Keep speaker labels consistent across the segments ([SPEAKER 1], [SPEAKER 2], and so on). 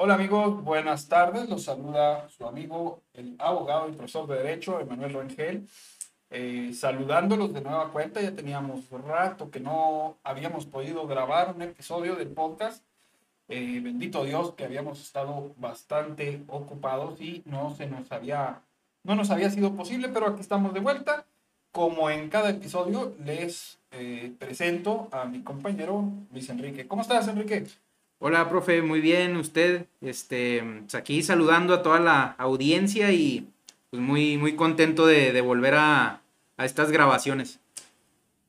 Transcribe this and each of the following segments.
[SPEAKER 1] Hola amigos, buenas tardes. Los saluda su amigo, el abogado y profesor de Derecho, Emanuel Rangel. Eh, saludándolos de nueva cuenta, ya teníamos rato que no habíamos podido grabar un episodio del podcast. Eh, bendito Dios que habíamos estado bastante ocupados y no se nos había, no nos había sido posible, pero aquí estamos de vuelta. Como en cada episodio, les eh, presento a mi compañero Luis Enrique. ¿Cómo estás, Enrique?
[SPEAKER 2] Hola, profe, muy bien, usted, este, pues aquí saludando a toda la audiencia y pues muy, muy contento de, volver a, estas grabaciones.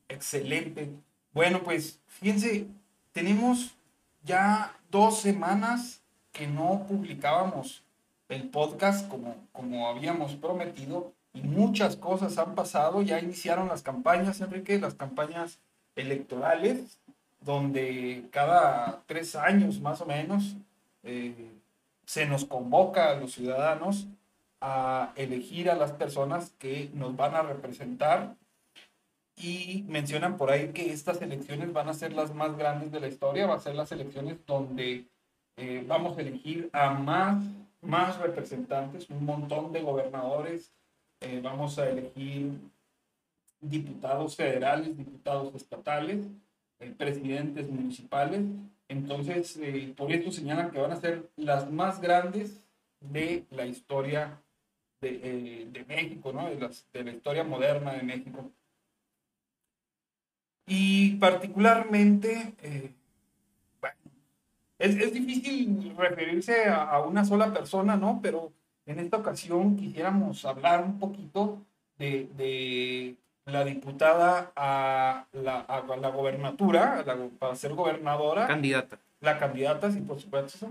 [SPEAKER 1] Excelente. Bueno, pues fíjense, tenemos ya dos semanas que no publicábamos el podcast como, como habíamos prometido y muchas cosas han pasado. Ya iniciaron las campañas, Enrique, las campañas electorales donde cada tres años más o menos eh, se nos convoca a los ciudadanos a elegir a las personas que nos van a representar. Y mencionan por ahí que estas elecciones van a ser las más grandes de la historia, va a ser las elecciones donde eh, vamos a elegir a más, más representantes, un montón de gobernadores, eh, vamos a elegir diputados federales, diputados estatales, presidentes municipales. Entonces, eh, por esto señalan que van a ser las más grandes de la historia de, eh, de México, ¿no? de, las, de, la historia moderna de México. Y particularmente, bueno, es, es, difícil referirse a, una sola persona, ¿no? Pero en esta ocasión quisiéramos hablar un poquito de la diputada a la, a la gobernatura, para ser gobernadora.
[SPEAKER 2] Candidata.
[SPEAKER 1] La candidata, sí, por supuesto,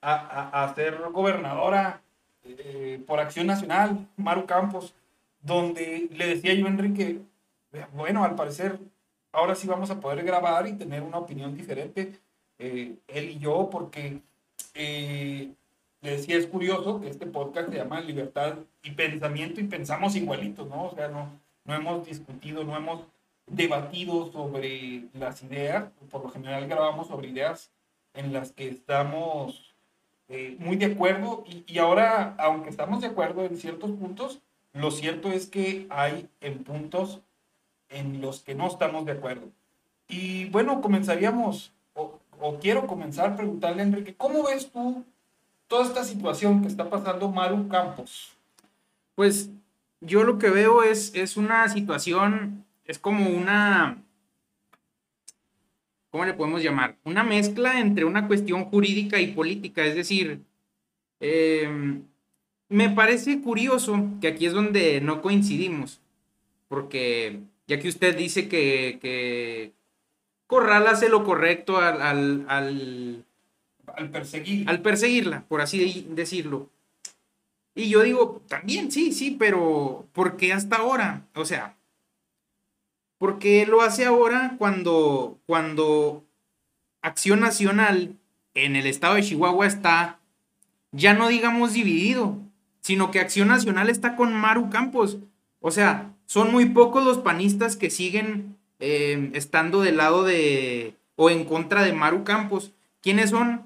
[SPEAKER 1] a, a, a ser gobernadora eh, por Acción Nacional, Maru Campos, donde le decía yo a Enrique, bueno, al parecer ahora sí vamos a poder grabar y tener una opinión diferente, eh, él y yo, porque eh, le decía, es curioso que este podcast se llama Libertad y Pensamiento y pensamos igualitos, ¿no? O sea, no, no hemos discutido, no hemos debatido sobre las ideas, por lo general grabamos sobre ideas en las que estamos eh, muy de acuerdo y, ahora, aunque estamos de acuerdo en ciertos puntos, lo cierto es que hay en puntos en los que no estamos de acuerdo. Y bueno, comenzaríamos, o, o quiero comenzar preguntarle a Enrique, ¿cómo ves tú toda esta situación que está pasando Maru Campos?
[SPEAKER 2] Pues yo lo que veo es, es una situación, es como una, ¿cómo le podemos llamar? Una mezcla entre una cuestión jurídica y política, es decir, em, me parece curioso que aquí es donde no coincidimos, porque ya que usted dice que, que Corral hace lo correcto al, al, al,
[SPEAKER 1] al perseguir.
[SPEAKER 2] al perseguirla, por así decirlo. Y yo digo, también, sí, sí, pero ¿por qué hasta ahora? O sea, ¿por qué lo hace ahora cuando, cuando Acción Nacional en el estado de Chihuahua está, ya no digamos dividido, sino que Acción Nacional está con Maru Campos? O sea, son muy pocos los panistas que siguen eh, estando del lado de o en contra de Maru Campos. ¿Quiénes son?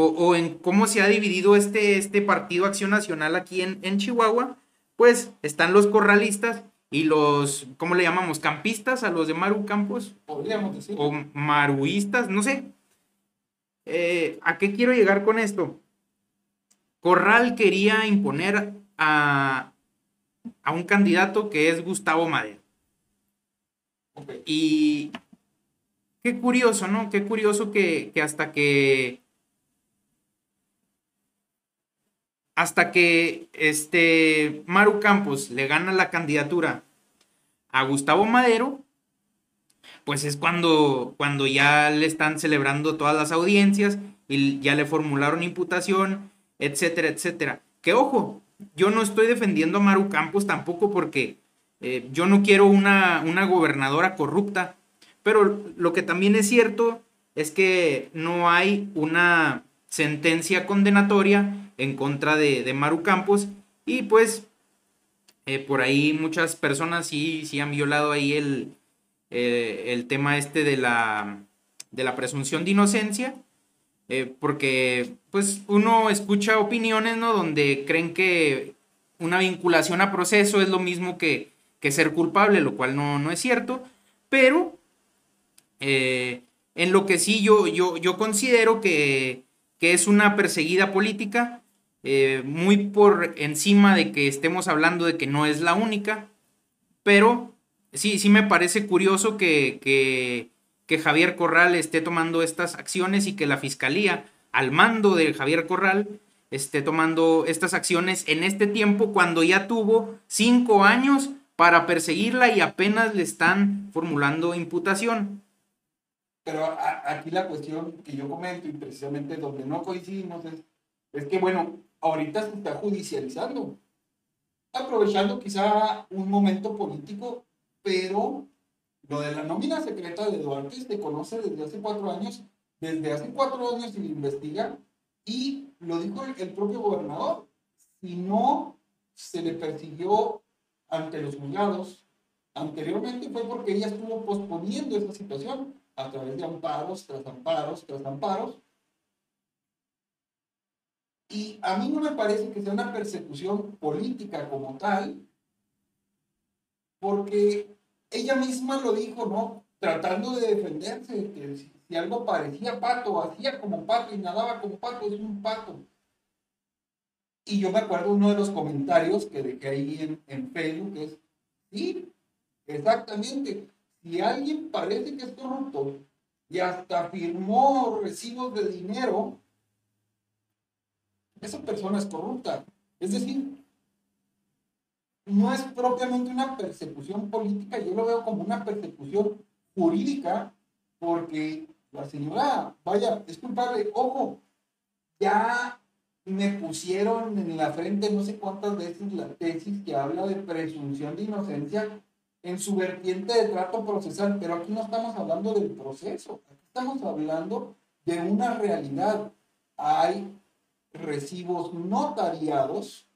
[SPEAKER 2] O, en cómo se ha dividido este, este partido Acción Nacional aquí en, en Chihuahua, pues están los corralistas y los, ¿cómo le llamamos? Campistas a los de Maru Campos.
[SPEAKER 1] Podríamos decir.
[SPEAKER 2] O maruistas, no sé. Eh, ¿A qué quiero llegar con esto? Corral quería imponer a, a un candidato que es Gustavo Madero. Y qué curioso, ¿no? Qué curioso que, que hasta que hasta que este Maru Campos le gana la candidatura a Gustavo Madero, pues es cuando, cuando ya le están celebrando todas las audiencias y ya le formularon imputación, etcétera, etcétera. Que ojo, yo no estoy defendiendo a Maru Campos tampoco porque eh, yo no quiero una, una gobernadora corrupta, pero lo que también es cierto es que no hay una sentencia condenatoria en contra de, Maru Campos y pues eh, por ahí muchas personas sí, sí han violado ahí el, eh, el tema este de la, de la presunción de inocencia eh, porque pues uno escucha opiniones, ¿no? Donde creen que una vinculación a proceso es lo mismo que, ser culpable, lo cual no, no es cierto, pero en lo que sí yo, yo, yo considero que, es una perseguida política, eh, muy por encima de que estemos hablando de que no es la única, pero sí, sí me parece curioso que, que, que Javier Corral esté tomando estas acciones y que la fiscalía, al mando de Javier Corral, esté tomando estas acciones en este tiempo cuando ya tuvo cinco años para perseguirla y apenas le están formulando imputación.
[SPEAKER 1] Pero aquí la cuestión que yo comento y precisamente donde no coincidimos es, es que, bueno, ahorita se está judicializando, aprovechando quizá un momento político, pero lo de la nómina secreta de Duarte se conoce desde hace cuatro años, desde hace cuatro años se investiga y lo dijo el, propio gobernador, si no se le persiguió ante los juzgados, anteriormente fue porque ella estuvo posponiendo esa situación a través de amparos, tras amparos, tras amparos. Y a mí no me parece que sea una persecución política como tal, porque ella misma lo dijo, ¿no? Tratando de defenderse, que si, algo parecía pato, hacía como pato y nadaba como pato, es un pato. Y yo me acuerdo uno de los comentarios que dejé ahí en, en Facebook, es, sí, exactamente, si alguien parece que es corrupto y hasta firmó recibos de dinero, esa persona es corrupta. Es decir, no es propiamente una persecución política, yo lo veo como una persecución jurídica, porque la señora, vaya, es culpable, ojo, ya me pusieron en la frente no sé cuántas veces la tesis que habla de presunción de inocencia en su vertiente de trato procesal, pero aquí no estamos hablando del proceso, aquí estamos hablando de una realidad. Hay recibos notariados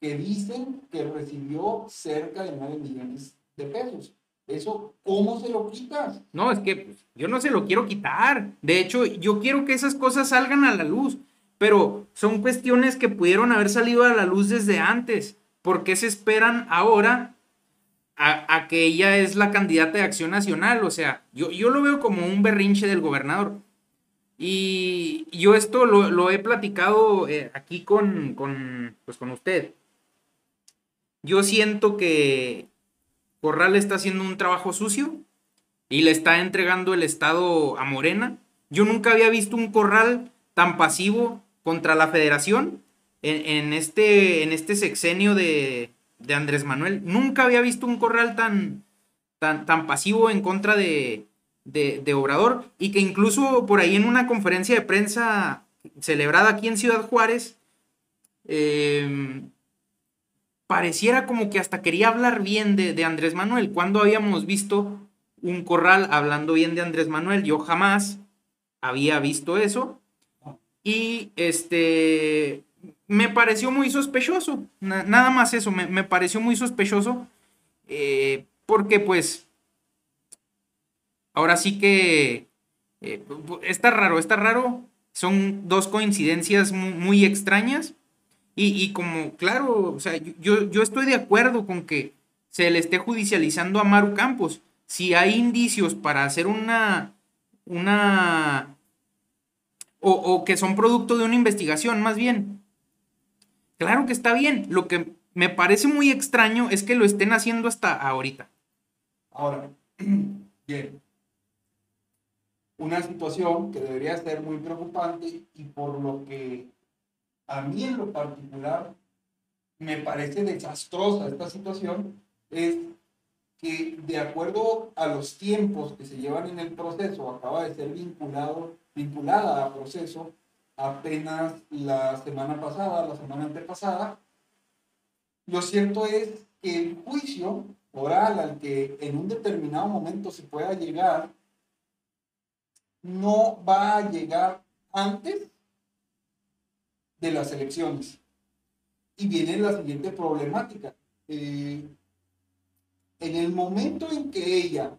[SPEAKER 1] que dicen que recibió cerca de 9 millones de pesos. Eso, ¿cómo se lo quitas?
[SPEAKER 2] No, es que pues, yo no se lo quiero quitar. De hecho, yo quiero que esas cosas salgan a la luz, pero son cuestiones que pudieron haber salido a la luz desde antes. ¿Por qué se esperan ahora a, que ella es la candidata de Acción Nacional. O sea, yo, yo lo veo como un berrinche del gobernador. Y yo esto lo, he platicado eh, aquí con, con, pues con usted. Yo siento que Corral está haciendo un trabajo sucio y le está entregando el Estado a Morena. Yo nunca había visto un Corral tan pasivo contra la federación en este, en este sexenio de, de Andrés Manuel. Nunca había visto un corral tan, tan, tan pasivo en contra de, de, Obrador y que incluso por ahí en una conferencia de prensa celebrada aquí en Ciudad Juárez, em, pareciera como que hasta quería hablar bien de, de Andrés Manuel. cuando habíamos visto un corral hablando bien de Andrés Manuel? Yo jamás había visto eso. Y este, me pareció muy sospechoso, nada más eso, me, pareció muy sospechoso, eh, porque pues, ahora sí que eh, está raro, está raro, son dos coincidencias muy, extrañas, y, como, claro, o sea, yo, yo estoy de acuerdo con que se le esté judicializando a Maru Campos, si hay indicios para hacer una, una, o, o que son producto de una investigación, más bien, Claro que está bien. Lo que me parece muy extraño es que lo estén haciendo hasta ahorita.
[SPEAKER 1] Ahora, bien. Una situación que debería ser muy preocupante y por lo que a mí en lo particular me parece desastrosa esta situación es que de acuerdo a los tiempos que se llevan en el proceso, acaba de ser vinculado, vinculada a proceso apenas la semana pasada, la semana antepasada. Lo cierto es que el juicio oral al que en un determinado momento se pueda llegar no va a llegar antes de las elecciones. Y viene la siguiente problemática. Eh, en el momento en que ella,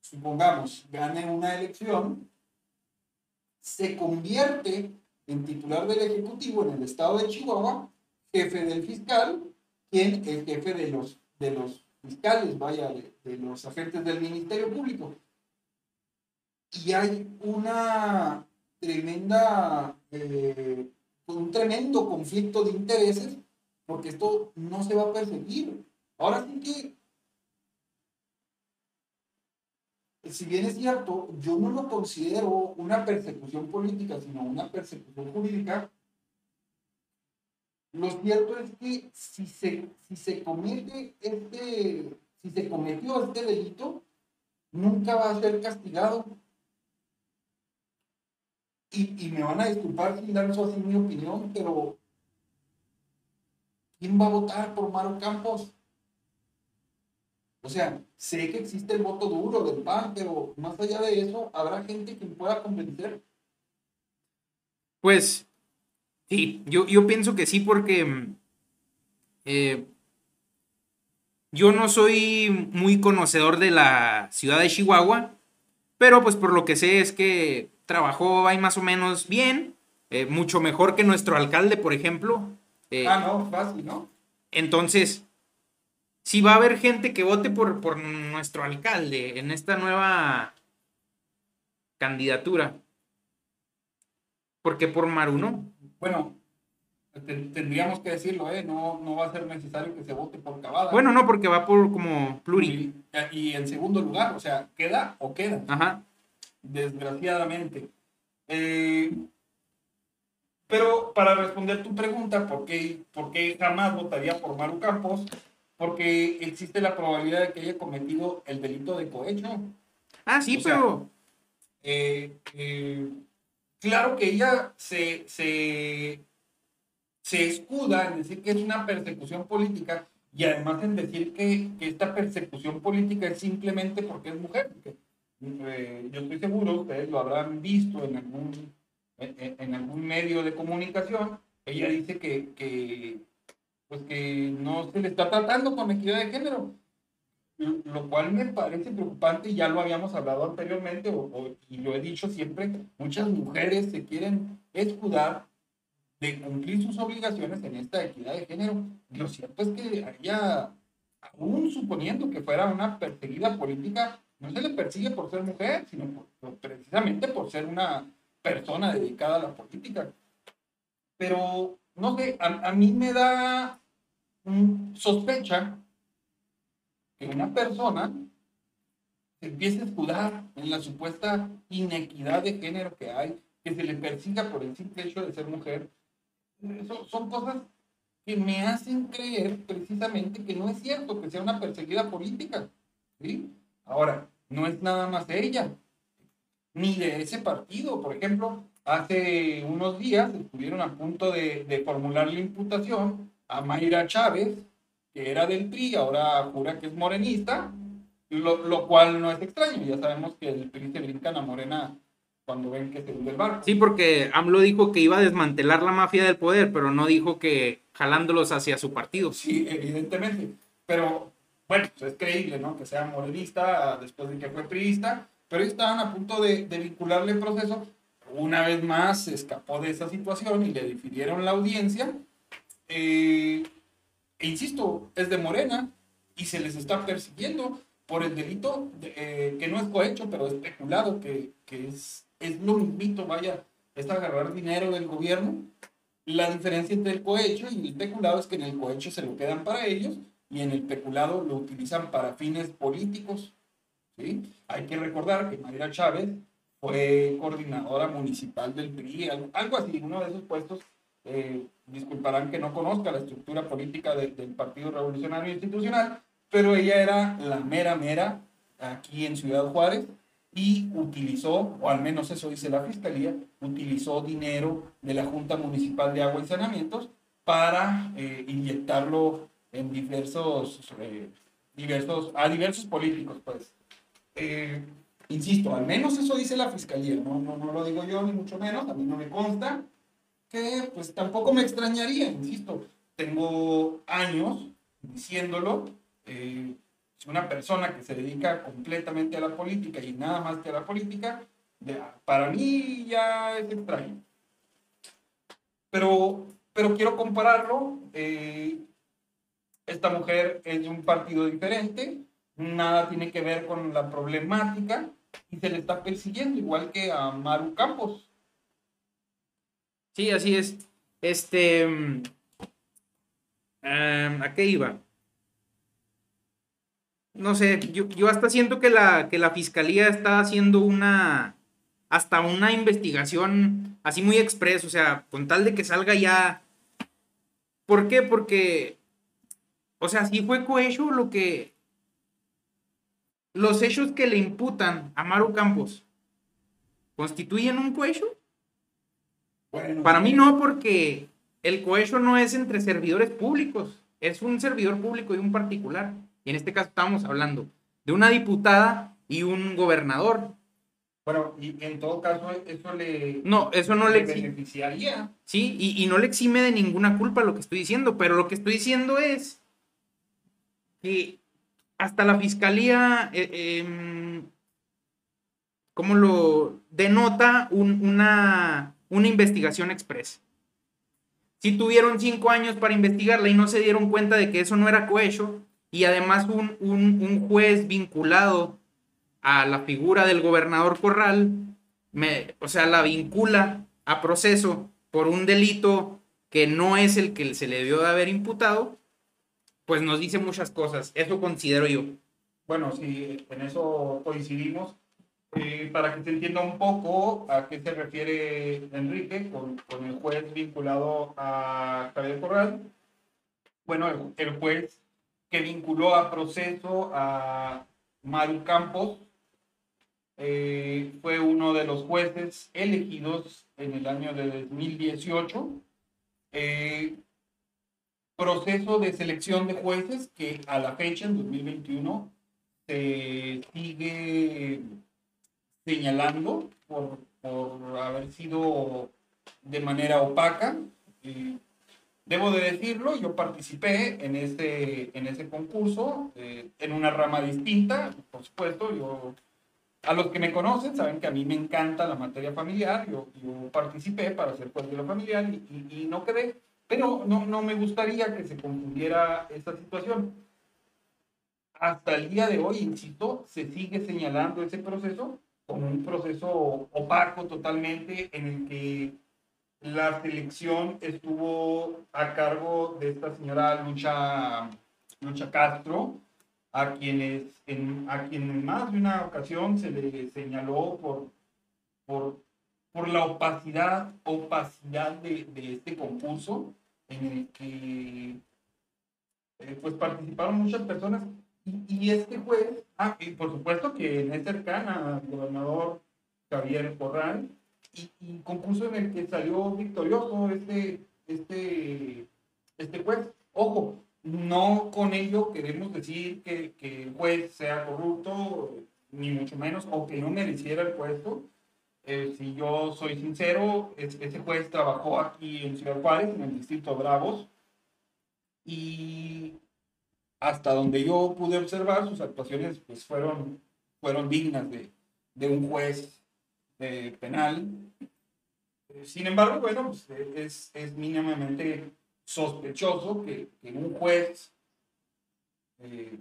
[SPEAKER 1] supongamos, gane una elección, se convierte en titular del Ejecutivo en el estado de Chihuahua, jefe del fiscal, quien es jefe de los, de los fiscales, vaya, de, los agentes del Ministerio Público. Y hay una tremenda, eh, un tremendo conflicto de intereses, porque esto no se va a perseguir. Ahora sí que si bien es cierto, yo no lo considero una persecución política, sino una persecución jurídica, lo cierto es que si se, si se comete este, si se cometió este delito, nunca va a ser castigado. Y, y me van a disculpar dar eso así mi opinión, pero ¿quién va a votar por Maro Campos? O sea, sé que existe el voto duro del PAN, pero más allá de eso, ¿habrá gente que pueda convencer?
[SPEAKER 2] Pues sí, yo, yo pienso que sí porque mm, eh, yo no soy muy conocedor de la ciudad de Chihuahua, pero pues por lo que sé es que trabajó ahí más o menos bien, eh, mucho mejor que nuestro alcalde, por ejemplo.
[SPEAKER 1] Eh, ah, no, fácil, ¿no?
[SPEAKER 2] Entonces, si va a haber gente que vote por, por nuestro alcalde en esta nueva candidatura. ¿Por qué por Maru no?
[SPEAKER 1] Bueno, tendríamos que decirlo, ¿eh? No, no va a ser necesario que se vote por Cavada.
[SPEAKER 2] Bueno, no, porque va por como pluri.
[SPEAKER 1] Y, en segundo lugar, o sea, queda o queda. Ajá. Desgraciadamente. Eh, pero para responder tu pregunta, ¿por qué, ¿por qué jamás votaría por Maru Campos? Porque existe la probabilidad de que haya cometido el delito de cohecho.
[SPEAKER 2] Ah, sí, pero...
[SPEAKER 1] Eh, eh, claro que ella se, se, se, escuda en decir que es una persecución política y además en decir que, que esta persecución política es simplemente porque es mujer. Eh, yo estoy seguro, ustedes lo habrán visto en algún, en, en algún medio de comunicación, ella dice que, que pues que no se le está tratando con equidad de género, lo cual me parece preocupante y ya lo habíamos hablado anteriormente y lo he dicho siempre, muchas mujeres se quieren escudar de cumplir sus obligaciones en esta equidad de género. Lo cierto es que ella, aún suponiendo que fuera una perseguida política, no se le persigue por ser mujer, sino precisamente por ser una persona dedicada a la política. Pero no sé, a, mí me da sospecha que una persona se empiece a escudar en la supuesta inequidad de género que hay, que se le persiga por el simple hecho de ser mujer. Son cosas que me hacen creer precisamente que no es cierto que sea una perseguida política. ¿sí? Ahora, no es nada más de ella, ni de ese partido. Por ejemplo, Hace unos días estuvieron a punto de formular la imputación a Mayra Chávez, que era del PRI, ahora jura que es morenista, lo, lo, cual no es extraño, ya sabemos que el PRI se brincan a Morena cuando ven que se hunde el barco.
[SPEAKER 2] Sí, porque AMLO dijo que iba a desmantelar la mafia del poder, pero no dijo que jalándolos hacia su partido.
[SPEAKER 1] Sí, evidentemente, pero bueno, pues es creíble, ¿no? Que sea morenista después de que fue priista, pero estaban a punto de, de vincularle el proceso una vez más se escapó de esa situación y le difirieron la audiencia. Eh, insisto, es de Morena y se les está persiguiendo por el delito eh, que no es cohecho, pero especulado, que, que es, es lo mismito, vaya, es agarrar dinero del gobierno. La diferencia entre el cohecho y el peculado es que en el cohecho se lo quedan para ellos y en el peculado lo utilizan para fines políticos. ¿sí? Hay que recordar que Mayra Chávez fue coordinadora municipal del PRI, algo, así, uno de esos puestos. Eh, disculparán que no conozca la estructura política del Partido Revolucionario Institucional, pero ella era la mera mera aquí en Ciudad Juárez y utilizó, o al menos eso dice la Fiscalía, utilizó dinero de la Junta Municipal de Agua y Saneamientos para eh, inyectarlo en diversos, eh, diversos, a diversos políticos, pues. Insisto, al menos eso dice la fiscalía, no, no, no lo digo yo, ni mucho menos, a mí no me consta, que pues tampoco me extrañaría, insisto, tengo años diciéndolo, eh, una persona que se dedica completamente a la política y nada más que a la política, para mí ya es extraño. Pero, pero quiero compararlo. Eh, esta mujer es de un partido diferente, nada tiene que ver con la problemática y se le está persiguiendo, igual que a Maru Campos.
[SPEAKER 2] Sí, así es. Este. Mm, em, ¿A qué iba? No sé, yo, yo, hasta siento que la, que la fiscalía está haciendo una. Hasta una investigación así muy express, o sea, con tal de que salga ya. ¿Por qué? Porque. O sea, si fue cohecho lo que. Los hechos que le imputan a Maru Campos constituyen un cohecho. Para mí no, porque el cohecho no es entre servidores públicos, es un servidor público y un particular. Y en este caso estamos hablando de una diputada y un gobernador.
[SPEAKER 1] Bueno, y en todo caso eso le...
[SPEAKER 2] No, eso no le,
[SPEAKER 1] beneficiaría.
[SPEAKER 2] Sí, y, no le exime de ninguna culpa lo que estoy diciendo, pero lo que estoy diciendo es que hasta la fiscalía, eh, em, ¿cómo lo denota una una investigación expresa. Si tuvieron cinco años para investigarla y no se dieron cuenta de que eso no era cohecho, y además un, juez vinculado a la figura del gobernador Corral, me, o sea, la vincula a proceso por un delito que no es el que se le debió de haber imputado, pues nos dice muchas cosas. Eso considero yo.
[SPEAKER 1] Bueno, si en eso coincidimos. Eh, para que se entienda un poco a qué se refiere Enrique con, con el juez vinculado a Javier Corral. Bueno, el, juez que vinculó a proceso a Maru Campos eh, fue uno de los jueces elegidos en el año de 2018. Eh, proceso de selección de jueces que a la fecha, en 2021, se sigue señalando por, por haber sido de manera opaca. debo de decirlo, yo participé en ese, en ese concurso, eh, en una rama distinta, por supuesto, yo, a los que me conocen saben que a mí me encanta la materia familiar, yo, yo participé para ser juez familiar y, y, no quedé, pero no, no me gustaría que se confundiera esta situación. Hasta el día de hoy, insisto, se sigue señalando ese proceso como un proceso opaco totalmente en el que la selección estuvo a cargo de esta señora Lucha, Lucha Castro, a quienes en, a quien en más de una ocasión se le señaló por, por, por la opacidad, opacidad de, de este concurso en el que eh, pues participaron muchas personas y, este juez, ah, y por supuesto que es cercana al gobernador Javier Corral, y, concurso en el que salió victorioso este, este, este juez. Ojo, no con ello queremos decir que, que, el juez sea corrupto, ni mucho menos, o que no mereciera el puesto. Eh, si yo soy sincero, ese juez trabajó aquí en Ciudad Juárez, en el distrito Bravos, y hasta donde yo pude observar, sus actuaciones pues, fueron, fueron dignas de, de un juez eh, penal. Sin embargo, bueno, pues, es, es mínimamente sospechoso que, un juez eh,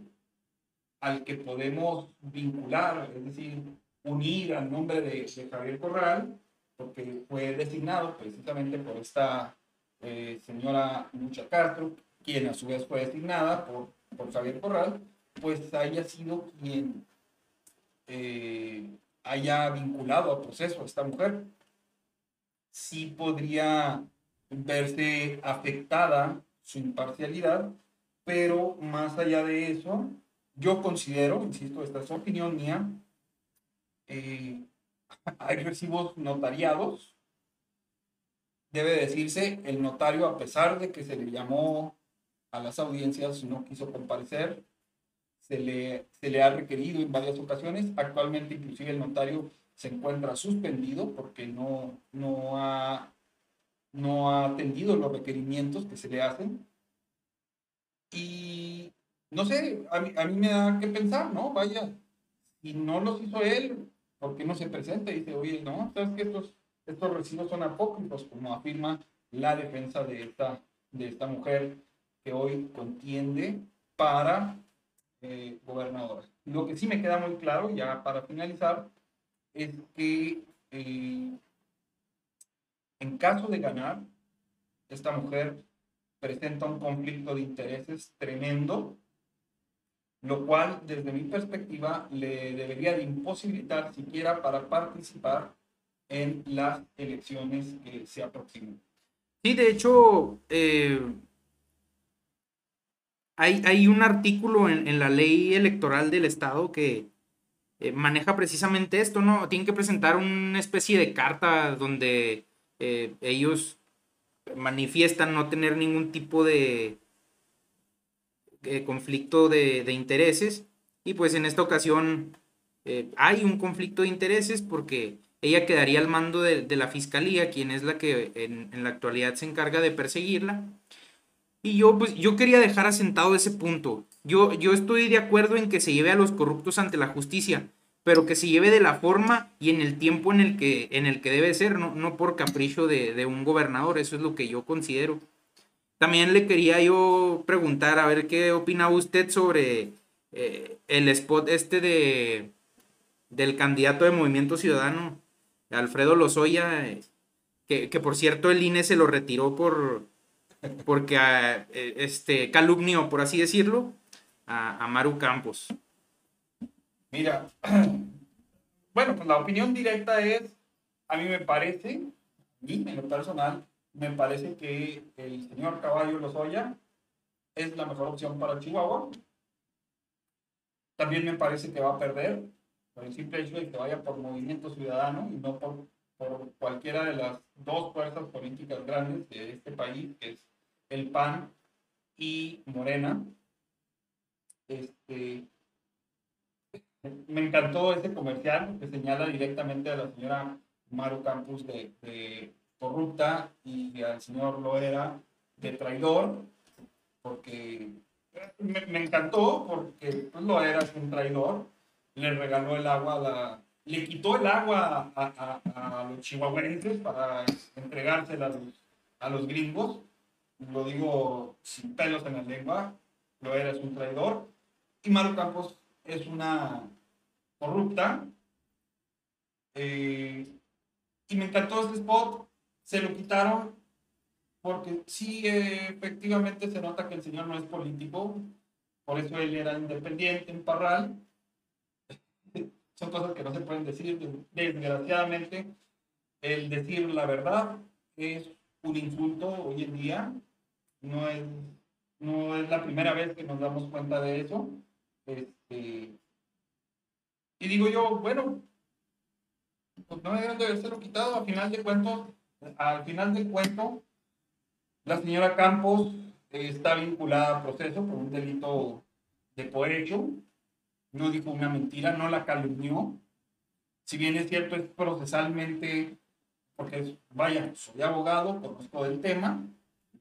[SPEAKER 1] al que podemos vincular, es decir, unir al nombre de, Javier Corral, porque fue designado precisamente por esta eh, señora Lucha Castro, quien a su vez fue designada por por Javier Corral, pues haya sido quien eh, haya vinculado al proceso a esta mujer. Sí podría verse afectada su imparcialidad, pero más allá de eso, yo considero, insisto, esta es opinión mía, eh, hay recibos notariados. Debe decirse, el notario, a pesar de que se le llamó a las audiencias, no quiso comparecer, se le, se le ha requerido en varias ocasiones, actualmente inclusive el notario se encuentra suspendido porque no, no, ha, no ha atendido los requerimientos que se le hacen. Y no sé, a mí, a mí me da que pensar, ¿no? Vaya, si no los hizo él, ¿por qué no se presenta? Y dice, oye, no, sabes que estos, estos recibos son apócrifos, como afirma la defensa de esta, de esta mujer que hoy contiende para eh. Lo que sí me queda muy claro, ya para finalizar, es que eh, en caso de ganar, esta mujer presenta un conflicto de intereses tremendo, lo cual desde mi perspectiva le debería de imposibilitar siquiera para participar en las elecciones que se aproximan.
[SPEAKER 2] Sí, de hecho, eh, hay, hay, un artículo en, en, la ley electoral del Estado que eh, maneja precisamente esto, ¿no? Tienen que presentar una especie de carta donde eh, ellos manifiestan no tener ningún tipo de, conflicto de, intereses y pues en esta ocasión eh, hay un conflicto de intereses porque ella quedaría al mando de, la fiscalía, quien es la que en, en, la actualidad se encarga de perseguirla. Y yo, pues, yo quería dejar asentado ese punto. Yo, yo estoy de acuerdo en que se lleve a los corruptos ante la justicia, pero que se lleve de la forma y en el tiempo en el que, en el que debe ser, no, no por capricho de, de, un gobernador, eso es lo que yo considero. También le quería yo preguntar, a ver qué opina usted sobre eh, el spot este de, del candidato de Movimiento Ciudadano, Alfredo Lozoya, eh, que, que, por cierto el INE se lo retiró por porque ah, eh, este calumnio, por así decirlo, a, a Maru Campos.
[SPEAKER 1] Mira, bueno, pues la opinión directa es, a mí me parece, y en lo personal, me parece que el señor Caballo Lozoya es la mejor opción para Chihuahua. También me parece que va a perder por el simple hecho de que vaya por movimiento ciudadano y no por, por cualquiera de las dos fuerzas políticas grandes de este país, que es el PAN y Morena. Este, me encantó ese comercial que señala directamente a la señora Maru Campos de, corrupta y al señor Loera de traidor, porque me, encantó porque pues, Loera es un traidor, le regaló el agua a la, le quitó el agua a, a, los chihuahuenses para entregársela a a los gringos, lo digo sin pelos en la lengua, Loera es un traidor, y Maru Campos es una corrupta. Eh, y me encantó este spot. Se lo quitaron porque sí, efectivamente se nota que el señor no es político. Por eso él era independiente en Parral. Son cosas que no se pueden decir. Desgraciadamente, el decir la verdad es un insulto hoy en día. No es, no es la primera vez que nos damos cuenta de eso. Este, y digo yo, bueno, pues no deben de haberse quitado. Al final de cuento, al final del cuento, la señora Campos está vinculada a proceso por un delito de cohecho. No dijo una mentira, no la calumnió. Si bien es cierto, es procesalmente, porque vaya, soy abogado, conozco del tema.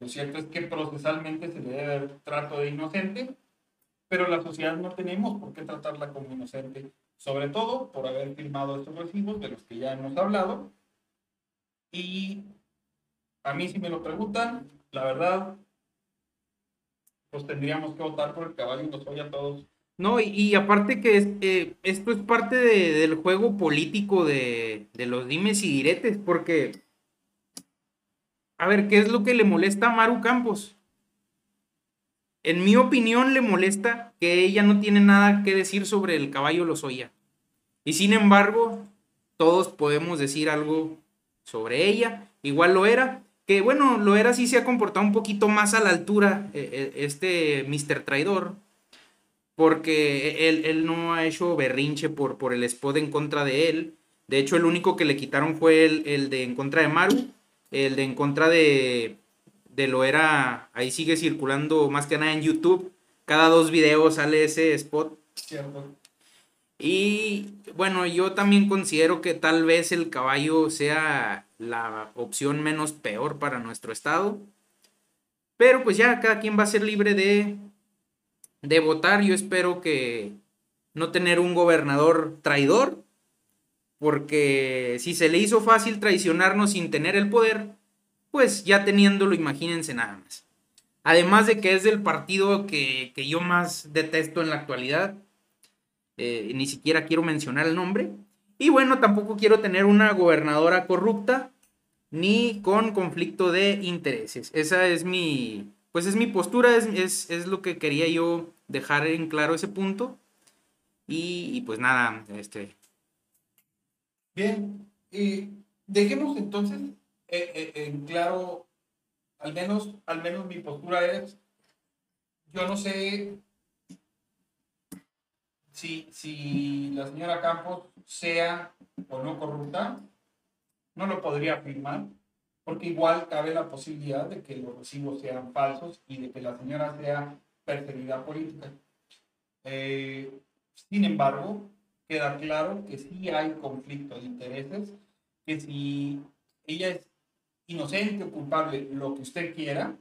[SPEAKER 1] Lo cierto es que procesalmente se le debe dar trato de inocente, pero la sociedad no tenemos por qué tratarla como inocente sobre todo por haber firmado estos recibos de los que ya hemos hablado. Y a mí si me lo preguntan, la verdad, pues tendríamos que votar por el caballo y los a todos.
[SPEAKER 2] No, y, aparte que es, eh, esto es parte del juego político de, de los dimes y diretes, porque, a ver, ¿qué es lo que le molesta a Maru Campos? En mi opinión, le molesta que ella no tiene nada que decir sobre el caballo Lozoya. Y sin embargo, todos podemos decir algo sobre ella. Igual lo era. Que bueno, lo era sí se ha comportado un poquito más a la altura eh, eh, este Mr. Traidor. Porque él, él, no ha hecho berrinche por, por el spot en contra de él. De hecho, el único que le quitaron fue el, el de en contra de Maru. El de en contra de, de lo era, ahí sigue circulando más que nada en YouTube. Cada dos videos sale ese spot. Y bueno, yo también considero que tal vez el caballo sea la opción menos peor para nuestro estado. Pero pues ya cada quien va a ser libre de, de votar. Yo espero que no tener un gobernador traidor. Porque si se le hizo fácil traicionarnos sin tener el poder, pues ya teniéndolo, imagínense nada más. Además de que es del partido que, yo más detesto en la actualidad, eh, ni siquiera quiero mencionar el nombre. Y bueno, tampoco quiero tener una gobernadora corrupta ni con conflicto de intereses. Esa es mi, pues es mi postura, es, es, lo que quería yo dejar en claro ese punto. Y, pues nada, este.
[SPEAKER 1] Bien, y dejemos entonces eh, eh, en claro, al menos, al menos mi postura es, yo no sé si, si la señora Campos sea o no corrupta, no lo podría afirmar, porque igual cabe la posibilidad de que los recibos sean falsos y de que la señora sea perseguida política. Eh, sin embargo, queda claro que sí hay conflicto de intereses, que si ella es inocente o culpable, lo que usted quiera,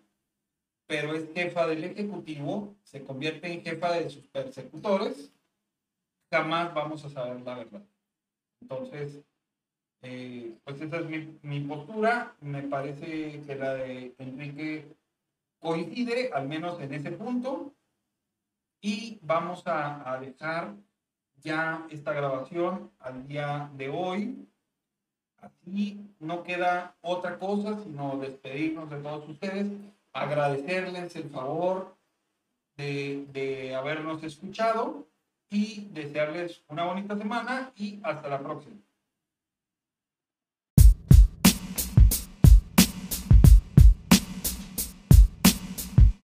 [SPEAKER 1] pero es jefa del Ejecutivo, se convierte en jefa de sus persecutores, jamás vamos a saber la verdad. Entonces, eh, pues esa es mi, mi, postura. Me parece que la de Enrique coincide, al menos en ese punto. Y vamos a, a dejar ya esta grabación al día de hoy. Así no queda otra cosa sino despedirnos de todos ustedes, agradecerles el favor de, de habernos escuchado y desearles una bonita semana y hasta la próxima.